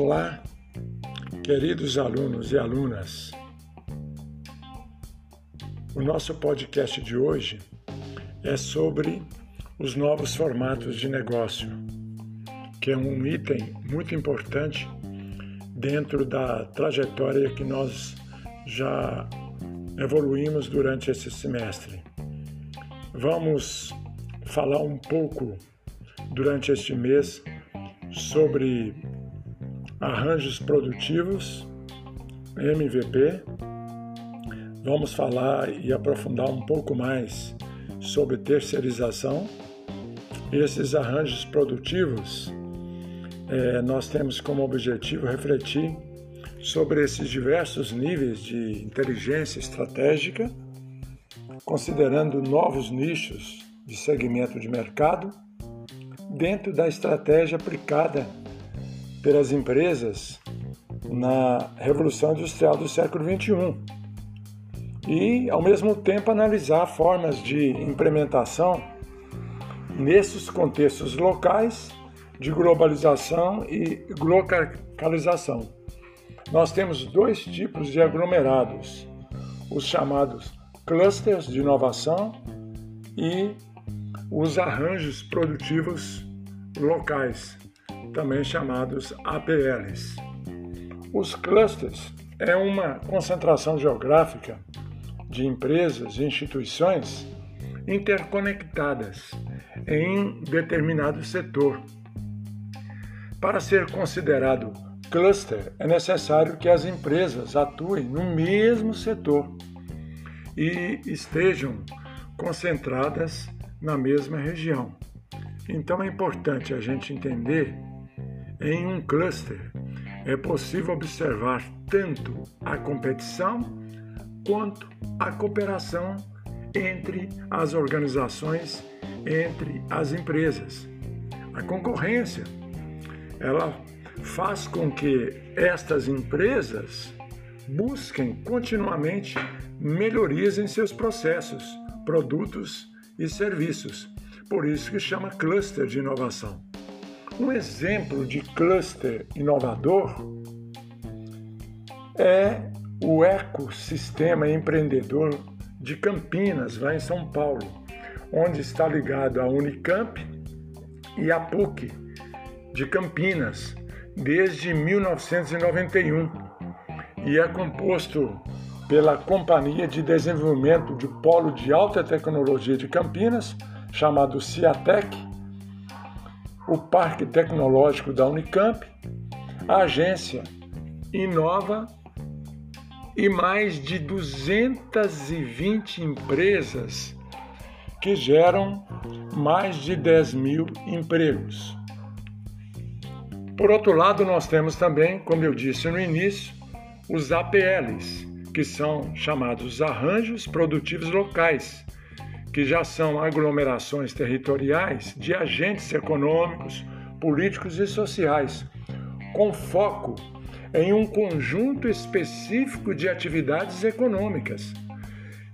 Olá, queridos alunos e alunas. O nosso podcast de hoje é sobre os novos formatos de negócio, que é um item muito importante dentro da trajetória que nós já evoluímos durante esse semestre. Vamos falar um pouco durante este mês sobre arranjos produtivos, MVP. Vamos falar e aprofundar um pouco mais sobre terceirização. Esses arranjos produtivos, é, nós temos como objetivo refletir sobre esses diversos níveis de inteligência estratégica, considerando novos nichos de segmento de mercado dentro da estratégia aplicada pelas empresas na Revolução Industrial do século XXI e, ao mesmo tempo, analisar formas de implementação nesses contextos locais de globalização e localização. Nós temos dois tipos de aglomerados, os chamados clusters de inovação e os arranjos produtivos locais, também chamados APLs. Os clusters é uma concentração geográfica de empresas e instituições interconectadas em determinado setor. Para ser considerado cluster, é necessário que as empresas atuem no mesmo setor e estejam concentradas na mesma região. Então é importante a gente entender em um cluster é possível observar tanto a competição quanto a cooperação entre as organizações, entre as empresas. A concorrência, ela faz com que estas empresas busquem continuamente melhorias em seus processos, produtos e serviços. Por isso que chama cluster de inovação. Um exemplo de cluster inovador é o ecossistema empreendedor de Campinas, lá em São Paulo, onde está ligado a Unicamp e a PUC de Campinas desde 1991 e é composto pela Companhia de Desenvolvimento de Polo de Alta Tecnologia de Campinas, chamado CIATEC, o Parque Tecnológico da Unicamp, a agência Inova e mais de 220 empresas que geram mais de 10 mil empregos. Por outro lado, nós temos também, como eu disse no início, os APLs, que são chamados arranjos produtivos locais, que já são aglomerações territoriais de agentes econômicos, políticos e sociais, com foco em um conjunto específico de atividades econômicas,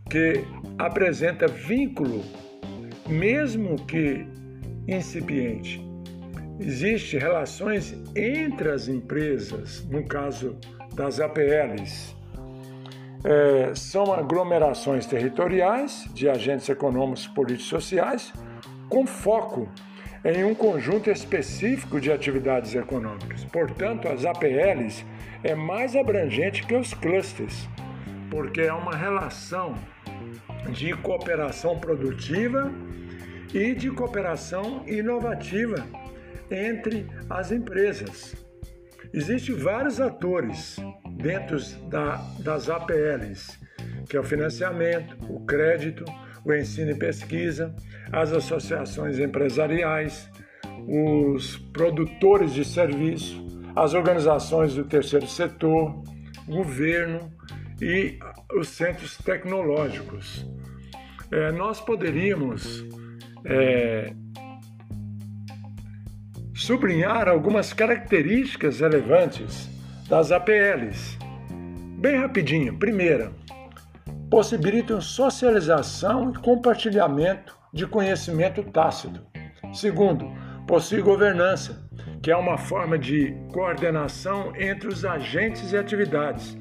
que apresenta vínculo, mesmo que incipiente. Existem relações entre as empresas, no caso das APLs, é, são aglomerações territoriais de agentes econômicos, políticos e sociais, com foco em um conjunto específico de atividades econômicas. Portanto, as APLs é mais abrangente que os clusters, porque é uma relação de cooperação produtiva e de cooperação inovativa entre as empresas. Existem vários atores dentro da, das APLs, que é o financiamento, o crédito, o ensino e pesquisa, as associações empresariais, os produtores de serviço, as organizações do terceiro setor, governo e os centros tecnológicos. É, nós poderíamos é, sublinhar algumas características relevantes das APLs. Bem rapidinho. Primeira, possibilitam socialização e compartilhamento de conhecimento tácito. Segundo, possui governança, que é uma forma de coordenação entre os agentes e atividades.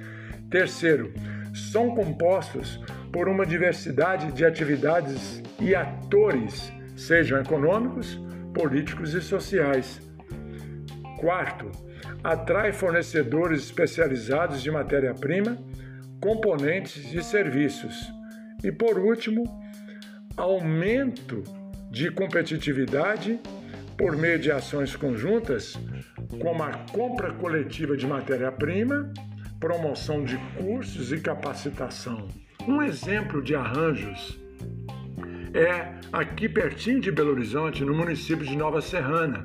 Terceiro, são compostos por uma diversidade de atividades e atores, sejam econômicos, políticos e sociais. Quarto, atrai fornecedores especializados de matéria-prima, componentes e serviços. E por último, aumento de competitividade por meio de ações conjuntas, como a compra coletiva de matéria-prima, promoção de cursos e capacitação. Um exemplo de arranjos é aqui pertinho de Belo Horizonte, no município de Nova Serrana,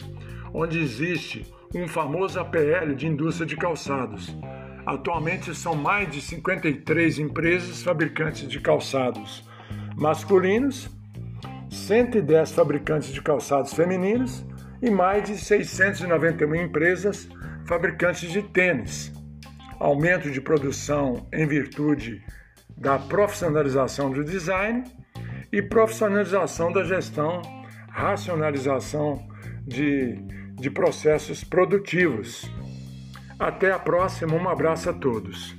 onde existe um famoso APL de indústria de calçados. Atualmente são mais de 53 empresas fabricantes de calçados masculinos, 110 fabricantes de calçados femininos e mais de 691 empresas fabricantes de tênis. Aumento de produção em virtude da profissionalização do design e profissionalização da gestão, racionalização de, de processos produtivos. Até a próxima, um abraço a todos.